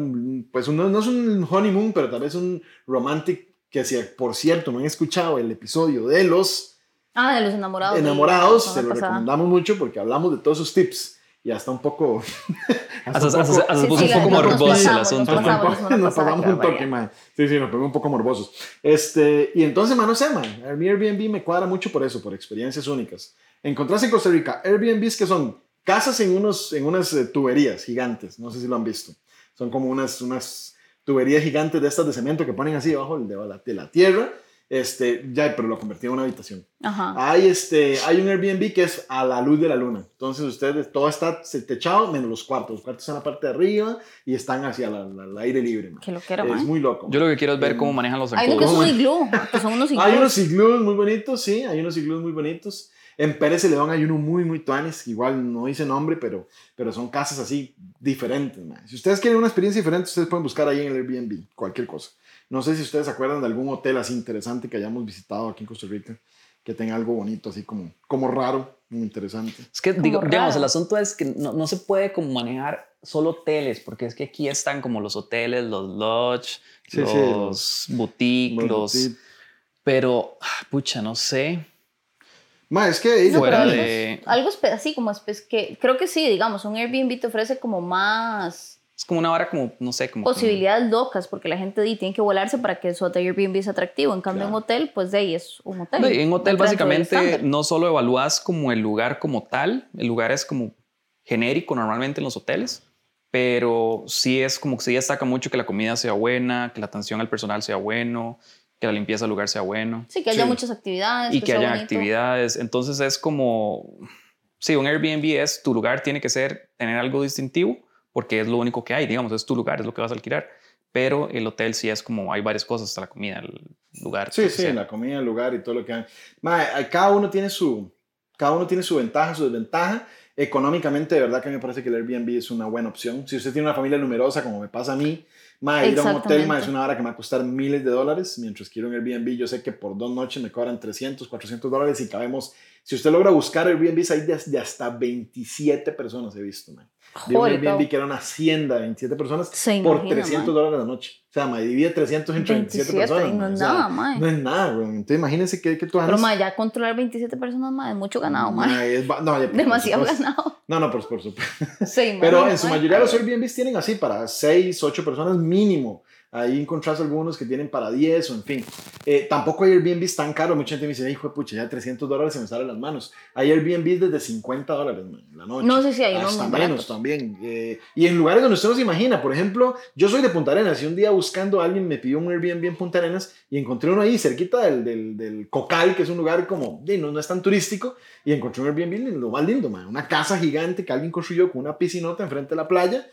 pues uno, no es un honeymoon, pero tal vez un romantic, que si por cierto no han escuchado el episodio de los Ah, de los enamorados. enamorados, se lo pasada. recomendamos mucho porque hablamos de todos sus tips y hasta un poco... Hasta, Sí, puso sí, un poco morboso el asunto. nos pasamos. nos pasamos un toque, man. Sí, sí, nos pegó un poco morbosos. Este, y entonces, man, no sé, man. Airbnb me cuadra mucho por eso, por experiencias únicas. Encontrarse en Costa Rica Airbnbs que son casas en, unos, en unas eh, tuberías gigantes. No sé si lo han visto. Son como unas, unas tuberías gigantes de estas de cemento que ponen así debajo de la, de la tierra. Este, ya, pero lo convertí en una habitación. Ajá. Hay, este, hay un Airbnb que es a la luz de la luna. Entonces, ustedes, todo está techado menos los cuartos. Los cuartos están en la parte de arriba y están hacia el aire libre. man. Que lo que era, Es mae. muy loco. Yo lo que quiero es ver Em, cómo manejan los Hay uno que es un iglú, que son unos iglús. Hay unos iglús muy bonitos, sí, hay unos iglús muy bonitos. En Pérez Celedón hay uno muy, muy tuanes, igual no dice nombre, pero, pero son casas así diferentes. man. Si ustedes quieren una experiencia diferente, ustedes pueden buscar ahí en el Airbnb, cualquier cosa. No sé si ustedes se acuerdan de algún hotel así interesante que hayamos visitado aquí en Costa Rica, que tenga algo bonito, así como, como raro, muy interesante. Es que, digo, digamos, el asunto es que no, no se puede como manejar solo hoteles, porque es que aquí están como los hoteles, los lodge, Sí, sí, los boutiques, los... sí. Pero, ah, pucha, no sé. Ma, es que No, fuera de- Algo, así como espe- que creo que sí, digamos, un Airbnb te ofrece como más Es como una vara como, no sé, como... Posibilidades locas, porque la gente tiene que volarse para que su hotel Airbnb sea atractivo. En cambio, Claro. en hotel, pues de ahí es un hotel. No, y en hotel básicamente no solo evalúas como el lugar como tal, el lugar es como genérico normalmente en los hoteles, pero sí es como que se destaca mucho que la comida sea buena, que la atención al personal sea bueno, que la limpieza del lugar sea bueno Sí, que haya Sí. muchas actividades. y que sea haya actividades. Entonces es como, sí, un Airbnb es tu lugar tiene que ser, tener algo distintivo porque es lo único que hay, digamos, es tu lugar, es lo que vas a alquilar. Pero el hotel sí es como, hay varias cosas, hasta la comida, el lugar. Sí, que sí, sea. la comida, el lugar y todo lo que hay. Mae, a- cada uno tiene su, cada uno tiene su ventaja, su desventaja. Económicamente, de verdad que me parece que el Airbnb es una buena opción. Si usted tiene una familia numerosa, como me pasa a mí, mae, ir a un hotel mae, es una hora que me va a costar miles de dólares, mientras que ir a un Airbnb, yo sé que por dos noches me cobran 300, 400 dólares y cabemos. Si usted logra buscar Airbnbs, hay de, de hasta 27 personas he visto, mae. Vi un Airbnb que era una hacienda de 27 personas Se por imagina, 300 mae. dólares la noche. O sea, mae, divide 300 entre 27, 27, personas. no mae. es O sea, nada, mae. no es nada, güey. Entonces imagínense que, que tú Pero ma, ya controlar 27 personas más es mucho ganado, ma. Mae, es no, ya, por Demasiado supuesto. ganado. No, no, por, por supuesto. Sí, Pero ma, en su ma. mayoría los Airbnbs tienen así para 6, 8 personas mínimo. Ahí encontrás algunos que tienen para 10 o en fin. Eh, tampoco hay Airbnbs tan caros. Mucha gente me dice, hijo de pucha, ya 300 dólares se me salen las manos. Hay Airbnbs desde 50 dólares man, la noche. No sé si hay Hasta muy menos también. Eh, y en lugares donde usted no se imagina. Por ejemplo, yo soy de Punta Arenas y un día buscando a alguien me pidió un Airbnb en Punta Arenas y encontré uno ahí cerquita del, del, del Cocal, que es un lugar como, no, no es tan turístico, y encontré un Airbnb lo más lindo, man. Una casa gigante que alguien construyó con una piscinota enfrente de la playa.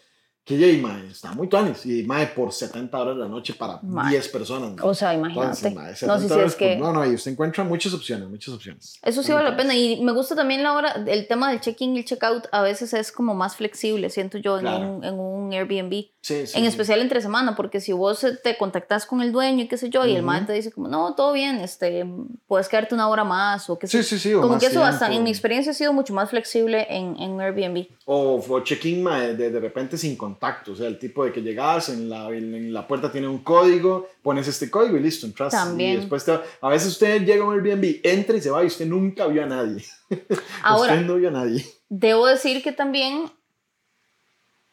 Que ya, mae, está muy tuanis. Y mae, por 70 horas la noche para Mae. 10 personas. mae. O sea, imagínate. Entonces, mae, no, 70 sí, sí, dólares es que por- no, no, y usted encuentra muchas opciones, muchas opciones. eso sí vale la pena. Y me gusta también la hora, el tema del check-in y el check-out a veces es como más flexible, siento yo, en, un, en un Airbnb. Sí, sí, en especial entre semana, porque si vos eh, te contactas con el dueño y qué sé yo, y el man te dice como, no, todo bien, este, puedes quedarte una hora más o qué sé Sí, sí, sí. o Como que eso tiempo. bastante, en mi experiencia ha sido mucho más flexible en, en Airbnb. O, o check-in de, de repente sin contacto. O sea, el tipo de que llegas, en la, en la puerta tiene un código, pones este código y listo, entras. También. Y después te, a veces usted llega a un Airbnb, entra y se va y usted nunca vio a nadie. Ahora, usted no vio a nadie. Debo decir que también,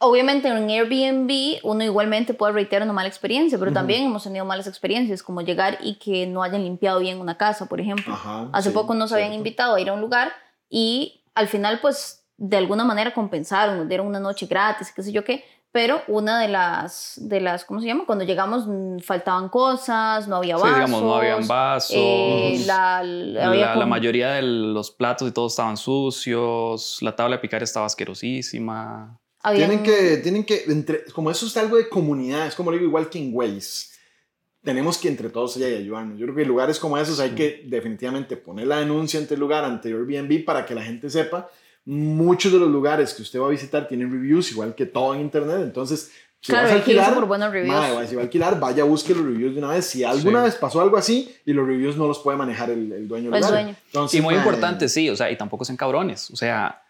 obviamente en un Airbnb uno igualmente puede reiterar una mala experiencia, pero también hemos tenido malas experiencias, como llegar y que no hayan limpiado bien una casa, por ejemplo. Ajá, Hace sí, poco nos habían cierto. invitado a ir a un lugar y al final pues de alguna manera compensaron, nos dieron una noche gratis, qué sé yo qué, pero una de las, de las ¿cómo se llama? Cuando llegamos mm, faltaban cosas, no había Sí, vasos. digamos, no habían vasos. eh, la, la- había la, la com- mayoría de los platos y todo estaban sucios. La tabla de picar estaba asquerosísima. Habían- Tienen que, tienen que, entre, como eso es algo de comunidad, es como lo digo, igual que en Waze. Tenemos que entre todos y ayudarnos. Yo creo que en lugares como esos hay que definitivamente poner la denuncia ante el lugar, ante Airbnb, para que la gente sepa. Muchos de los lugares que usted va a visitar tienen reviews, igual que todo en internet. Entonces, si Claro, vas a alquilar, por buenos reviews. mae, si va a alquilar, vaya, busque los reviews de una vez. Si alguna Sí. vez pasó algo así y los reviews no los puede manejar el, el dueño del El lugar. dueño. Entonces, Y muy mae, importante, sí, o sea, y tampoco sean cabrones. O sea,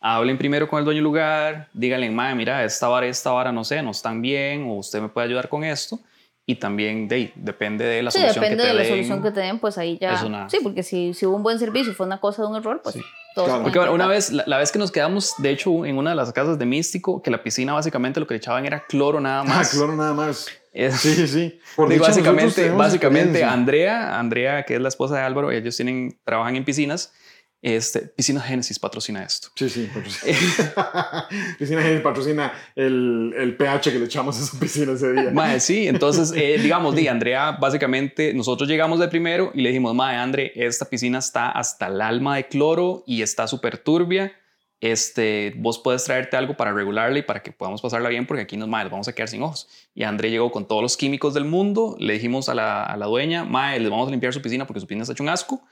hablen primero con el dueño del lugar, díganle, madre, mira, esta vara y esta vara, no sé, no están bien, o usted me puede ayudar con esto. Y también, de, ahí, depende de la Sí, solución depende que te de la den. solución que te den, pues ahí ya. es una- Sí, porque si, si hubo un buen servicio y fue una cosa de un error, pues Sí. Claro. Porque bueno, una vez, la, la vez que nos quedamos, de hecho, en una de las casas de Místico, que la piscina básicamente lo que le echaban era cloro nada Ah, más. claro, nada más. Es- Sí, sí, sí. Por Digo, nosotros básicamente, básicamente. Andrea, Andrea, que es la esposa de Álvaro, ellos tienen, trabajan en piscinas. Este, Piscina Génesis patrocina esto. Sí, sí, patrocina. piscina Génesis patrocina el, el pH que le echamos a esa piscina ese día. Mae, sí, entonces, eh, digamos, di, Andrea, básicamente, nosotros llegamos de primero y le dijimos, Mae, Andre, esta piscina está hasta el alma de cloro y está súper turbia. Este, vos puedes traerte algo para regularla y para que podamos pasarla bien, porque aquí nos, mae, vamos a quedar sin ojos. Y André llegó con todos los químicos del mundo. Le dijimos a la, a la dueña, Mae, les vamos a limpiar su piscina porque su piscina está hecho un asco.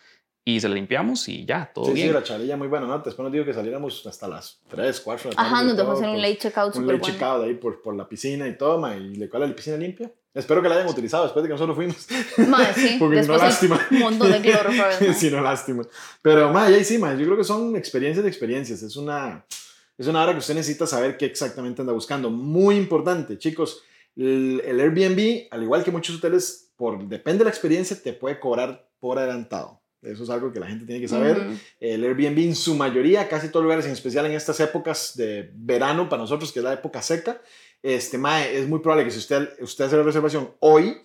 Y se la limpiamos y ya, todo Sí, bien. sí, la charilla muy buena, ¿no? Después nos dijo que saliéramos hasta las 3, 4 de la tarde. Ajá, nos dejó hacer un pues, late checkout Un súper late bueno. checkout ahí por, por la piscina y todo, ma, y le cuela la piscina limpia. Espero que la hayan utilizado después de que nosotros fuimos. Mae, sí. Porque no, lástima. un montón de cloro si no, lástima. Pero, ma, y ahí sí, ma, yo creo que son experiencias de experiencias. Es una, es una hora que usted necesita saber qué exactamente anda buscando. Muy importante, chicos. El, el Airbnb, al igual que muchos hoteles, por, depende de la experiencia, te puede cobrar por adelantado. Eso es algo que la gente tiene que saber. El Airbnb en su mayoría, casi todos los lugares, en especial en estas épocas de verano para nosotros, que es la época seca, este, mae, es muy probable que si usted, usted hace la reservación hoy,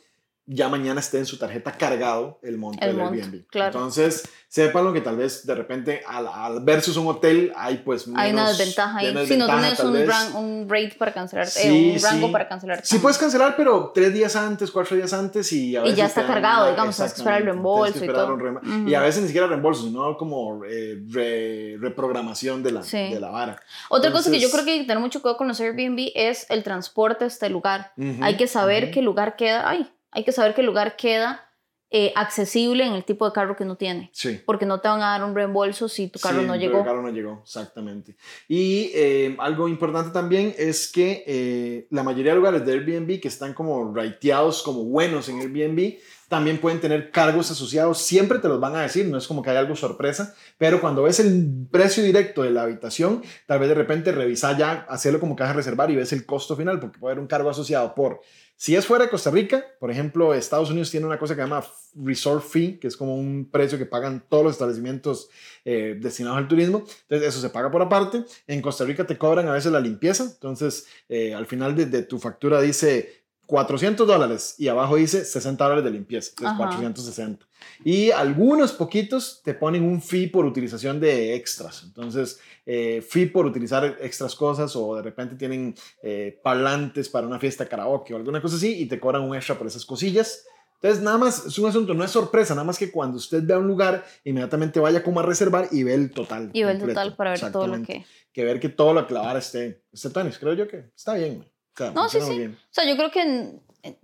ya mañana esté en su tarjeta cargado el monto del Airbnb. Entonces, lo que tal vez de repente al, al, versus un hotel hay pues menos, Hay una desventaja ahí. Si no tienes un, un, rate para cancelar, eh, un rango para cancelar. Sí puedes cancelar, pero tres días antes, cuatro días antes y a Y ya está cargado, digamos, tienes que esperar el reembolso y todo. Y a veces ni siquiera reembolso, sino como eh, reprogramación de la, de la vara. Otra cosa que yo creo que hay que tener mucho cuidado con los Airbnb es el transporte a este lugar. hay que saber qué lugar queda ahí hay que saber que el lugar queda eh, accesible en el tipo de carro que uno tiene. Sí. Porque no te van a dar un reembolso si tu carro no llegó. Si tu carro no llegó, exactamente. Y eh, algo importante también es que eh, la mayoría de lugares de Airbnb que están como rateados como buenos en Airbnb, también pueden tener cargos asociados. Siempre te los van a decir, no es como que hay algo sorpresa, pero cuando ves el precio directo de la habitación, tal vez de repente revisa ya, hacerlo como que vas a reservar y ves el costo final, porque puede haber un cargo asociado por si es fuera de Costa Rica, por ejemplo, Estados Unidos tiene una cosa que se llama Resort Fee, que es como un precio que pagan todos los establecimientos eh, destinados al turismo. Entonces, eso se paga por aparte. En Costa Rica te cobran a veces la limpieza. Entonces, eh, al final de, tu factura dice 400 dólares y abajo dice 60 dólares de limpieza. Entonces, 460. Y algunos poquitos te ponen un fee por utilización de extras. Entonces, eh, fee por utilizar extras cosas o de repente tienen eh, parlantes para una fiesta karaoke o alguna cosa así y te cobran un extra por esas cosillas. Entonces, nada más es un asunto, no es sorpresa, nada más que cuando usted vea un lugar, inmediatamente vaya como a reservar y ve el total. Y ve el total para ver todo lo que. Que ver que todo lo que la vara esté, esté creo yo que está bien. No, sí, sí. O sea, yo creo que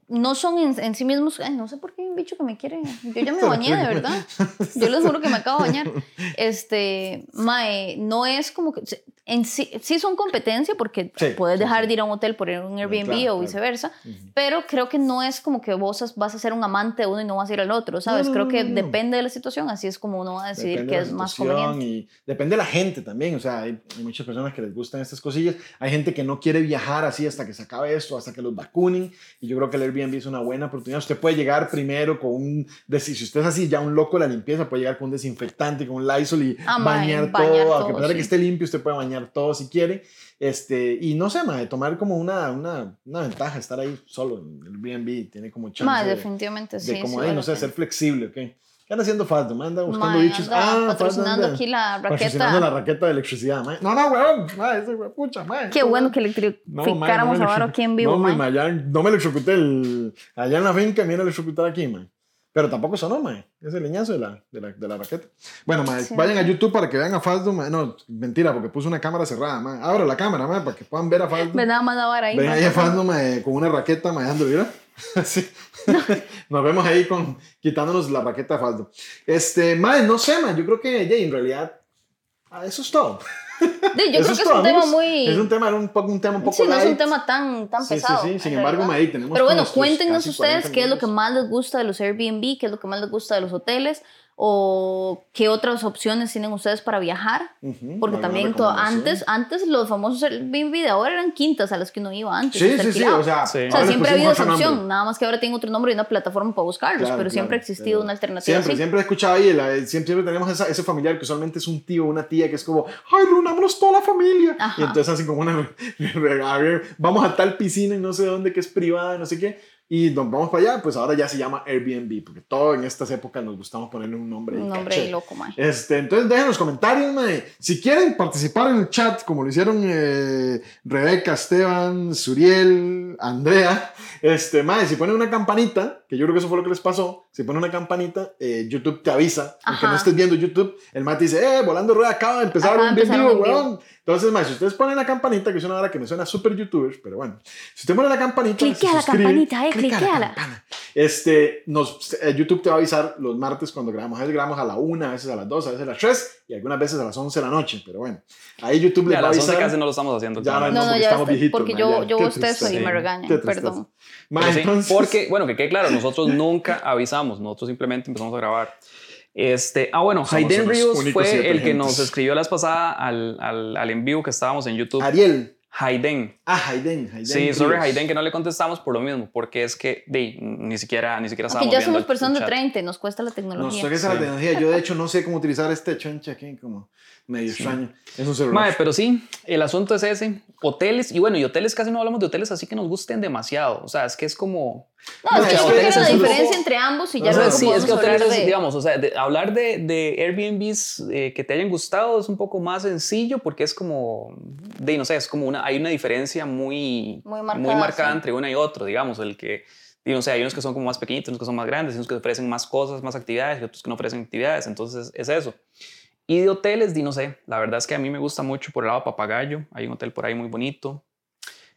no son en, sí mismos, no sé por qué hay un bicho que me quiere, yo ya me bañé de verdad, yo les juro que me acabo de bañar, este, mae, no es como que, en sí, sí son competencia porque puedes dejar de ir a un hotel por ir a un Airbnb o viceversa, pero creo que no es como que vos vas a ser un amante de uno y no vas a ir al otro, ¿sabes? creo que depende de la situación, así es como uno va a decidir qué es más conveniente. Y depende de la gente también, o sea, hay, muchas personas que les gustan estas cosillas, hay gente que no quiere viajar así hasta que se acabe esto, hasta que los vacunen, y yo creo que el Airbnb es una buena oportunidad. Usted puede llegar primero con un, si usted es así ya un loco de la limpieza, puede llegar con un desinfectante, con un Lysol y ah, bañar, todo, a que pesar de que esté limpio, usted puede bañar todo si quiere. Este, y no sé, de tomar como una, una, una, ventaja, estar ahí solo en el Airbnb, tiene como chance. de, definitivamente, sí. De como, no sé, ser flexible, ¿ok? ¿Qué anda haciendo falta? Me anda buscando bichos. ah, patrocinando aquí la raqueta. Patrocinando la raqueta de electricidad. No, no, weón. ese weón, pucha, man. Qué bueno que electrificáramos no, ahora aquí en vivo, no, man. allá, no me electrocuté el, allá en la finca, me electrocutar aquí, man. Pero tampoco sonó, man. Ese leñazo de la, de la, de la raqueta. Bueno, man, vayan a YouTube para que vean a Faldo. No, mentira, porque puso una cámara cerrada, man. Abra la cámara, man, para que puedan ver a Faldo. Ven nada más a ahí. Ven ahí a Faldo, man, con una raqueta, man, mira. sí. Nos vemos ahí con, quitándonos la raqueta de faldo. Este, madre, no sé, man, yo creo que en realidad ah, eso es todo. yo creo que es, un tema muy... Es un tema, un, un tema un poco Sí, no es un tema tan, tan pesado. Sí, sí, sin embargo, ahí tenemos... Pero bueno, cuéntenos ustedes qué es lo que más les gusta de los Airbnb, qué es lo que más les gusta de los hoteles o qué otras opciones tienen ustedes para viajar, porque también todo, antes, antes los famosos Airbnb de ahora eran quintas a las que uno iba antes. Sí, sí, sí, o sea, siempre ha habido esa opción, nada más que ahora tiene otro nombre y una plataforma para buscarlos, pero siempre ha existido una alternativa. Siempre, siempre he escuchado ahí, siempre, siempre tenemos esa, ese familiar que usualmente es un tío o una tía que es como, ay, reunámonos toda la familia. Y entonces hacen como una, vamos a tal piscina y no sé dónde que es privada, no sé qué y nos vamos para allá, pues ahora ya se llama Airbnb, porque todo en estas épocas nos gustamos ponerle un nombre. Un nombre loco, man. Este, entonces dejen los comentarios, man. Si quieren participar en el chat, como lo hicieron eh, Rebeca, Esteban, Suriel, Andrea, este, man, si ponen una campanita, que yo creo que eso fue lo que les pasó, si ponen una campanita, eh, YouTube te avisa, aunque no estés viendo YouTube, el Mati dice, eh, Volando Rueda acaba de empezar un video, weón. Entonces, más, si ustedes ponen la campanita, que es una hora que me suena súper youtubers, pero bueno, si usted pone la campanita, clique a la campanita, eh, clique a la. Este, nos, eh, YouTube te va a avisar los martes cuando grabamos. A veces grabamos a la una, a veces a las dos, a veces a las tres y algunas veces a las once de la noche, pero bueno, ahí YouTube le va a avisar. A las casi no lo estamos haciendo. Ya, no, no, porque ya estamos viejitos. Porque yo, yo ustedes y me regañan, perdón. Porque, bueno, que quede claro, nosotros nunca avisamos, nosotros simplemente empezamos a grabar. Este, ah, bueno, Hayden Rios fue el que nos escribió la vez pasada al, al, al, en vivo que estábamos en YouTube. Ariel. Hayden. Ah, Hayden. Hayden Sí, sorry, Ríos. Hayden, que no le contestamos por lo mismo, porque es que de, ni siquiera, ni siquiera ya somos personas de chat. 30 y nos cuesta la No, tecnología. estoy esa Sí. la tecnología. Yo, de hecho, no sé cómo utilizar este chonche aquí, como medio extraño. Es un celular. Mae, pero sí, el asunto es ese. Hoteles, y bueno, y hoteles casi no hablamos de hoteles así que nos gusten demasiado. O sea, es que es como. No, es No, que es yo creo la diferencia entre ambos y ya no, luego sí, es que hablar de... digamos, o sea, de- hablar de, de Airbnbs eh, que te hayan gustado es un poco más sencillo porque es como, de, no sé, es como una, hay una diferencia muy, Muy marcada, marcada sí. entre una y otro, digamos, el que, no sé, hay unos que son como más pequeñitos, unos que son más grandes, unos que ofrecen más cosas, más actividades y otros que no ofrecen actividades, entonces es eso. Y de hoteles, di no sé, la verdad es que a mí me gusta mucho por el lado Papagayo, hay un hotel por ahí muy bonito,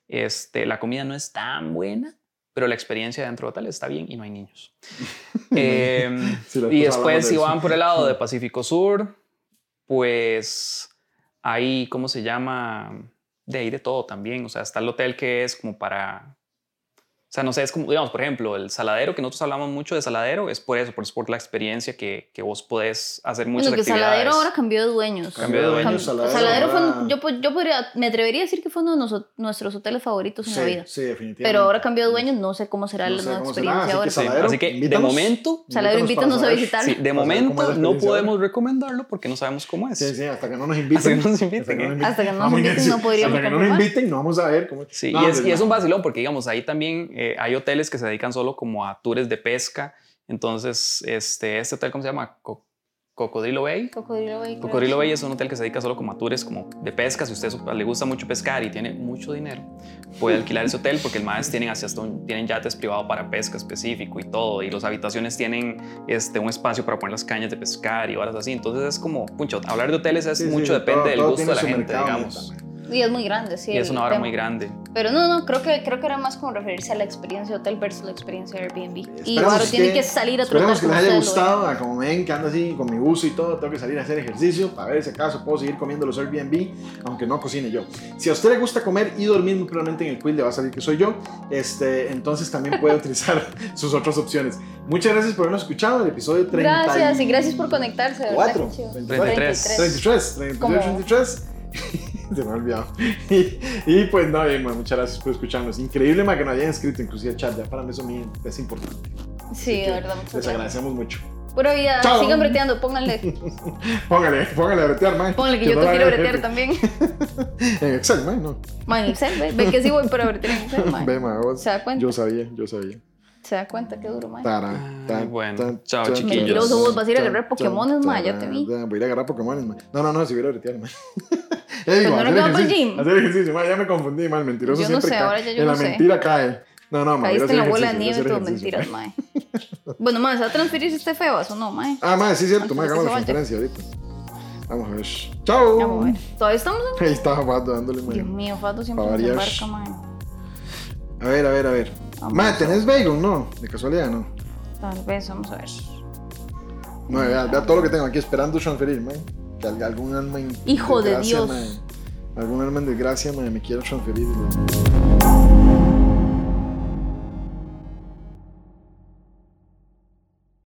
este, la comida no es tan buena, pero la experiencia dentro del hotel está bien y no hay niños. Em, Sí, y después, de si van por el lado de Pacífico Sur, pues hay, ¿cómo se llama? De ahí de todo también. O sea, está el hotel que es como para. O sea, no sé, es como, digamos, por ejemplo, el saladero, que nosotros hablamos mucho de saladero, es por eso, por, por la experiencia que, que vos podés hacer muchas Bueno, que actividades. Saladero ahora cambió de dueños. Cambió de dueños. Cam- Saladero, fue, ahora- un- yo, yo podría, me atrevería a decir que fue uno de nuestros hoteles favoritos en sí, la vida. Sí, definitivamente. Pero ahora cambió de dueños, no sé cómo será No la nueva será, experiencia así que ahora. Sí, Saladero, así que de momento, Saladero, invítanos a visitar. sí, de momento no ahora. podemos recomendarlo porque no sabemos cómo es. Sí, sí, hasta que no nos Hasta inviten. que no nos inviten. Hasta que no nos inviten, no podríamos Hasta que no nos inviten, no vamos a ver cómo Sí, es, pues, y es un vacilón porque, digamos, ahí también eh, hay hoteles que se dedican solo como a tours de pesca. Entonces, este, este hotel, ¿cómo se llama? Co- Cocodrilo Bay. Cocodrilo Bay. Cocodrilo Bay es un hotel que se dedica solo como a tours como de pesca. Si a usted le gusta mucho pescar y tiene mucho dinero, puede alquilar ese hotel porque el más tienen hacia hasta un- tienen yates privados para pesca específico y todo. Y las habitaciones tienen este, un espacio para poner las cañas de pescar y horas así. Entonces es como, pucho, hablar de hoteles es Sí, sí, mucho, depende todo- del todo gusto de la gente, mercado, digamos. Y es muy grande, sí. Y es una hora tema. muy grande. Pero no, no, creo que, creo que era más como referirse a la experiencia de hotel versus la experiencia de Airbnb. Y Esperemos ahora tienen que- que salir a trotar Esperemos que como les haya gustado, a como ven que ando así con mi buzo y todo, tengo que salir a hacer ejercicio para ver si acaso puedo seguir comiendo los Airbnb, aunque no cocine yo. Si a usted le gusta comer y dormir muy probablemente en el quill le va a salir que soy yo, este, entonces también puede utilizar sus otras opciones. Muchas gracias por habernos escuchado, el episodio 30 Gracias y gracias por conectarse. de verdad, 4, qué chido. 33. 33, 33, Como- 33. Se me ha olvidado. Y, y pues no, ma, muchas gracias por escucharnos. Increíble ma, que nos hayan escrito inclusive al chat. Ya para mí eso es importante. Sí, de verdad, muchas Les gracias. agradecemos mucho. Pura vida, Chao. sigan breteando, pónganle. Póngale, póngale a bretear, man. Pónganle que yo no te quiero bretear también. En Excel, man, no. Man, Excel, ve, ve que sí voy para bretear en Excel, man. Ve, ma, vos. ¿Se da cuenta? Yo sabía, yo sabía. Se da cuenta qué duro, man. Tara, Ay, tan, bueno. tan, Chao, tan, chiquillos. Mentiroso, vos vas a ir a agarrar Pokémones, ma, ya te vi. Voy a ir a agarrar Pokémones, ma. No, no, no, si voy a bretear, ma. Ya digo, no hacer ejercicio. Hacer ejercicio, ya me confundí, ma. El mentiroso Yo no siempre sé, cae. ahora ya yo en no la sé. mentira cae. No, no, ma. voy a Caíste en la bola de nieve tus mentiras, mae. Bueno, mae, ¿se va a transferir este febas o no, mae? Ah, ma, sí, cierto, ma, Antes de hagamos la conferencia ahorita. Vamos a ver. Chao. Vamos a ver. ¿Todavía estamos? en- Ahí estaba Fato dándole, ma. Dios mío, Fato siempre nos embarca, mae. A ver, a ver, a ver. Vamos. Ma, ¿tenés bagel? No, de casualidad, no. Tal vez, vamos a ver. No, vea, vea todo lo que tengo aquí esperando transferir, man. Que al- algún alma en Hijo de desgracia, Dios. man, algún alma en desgracia, man, me quiera transferir. man.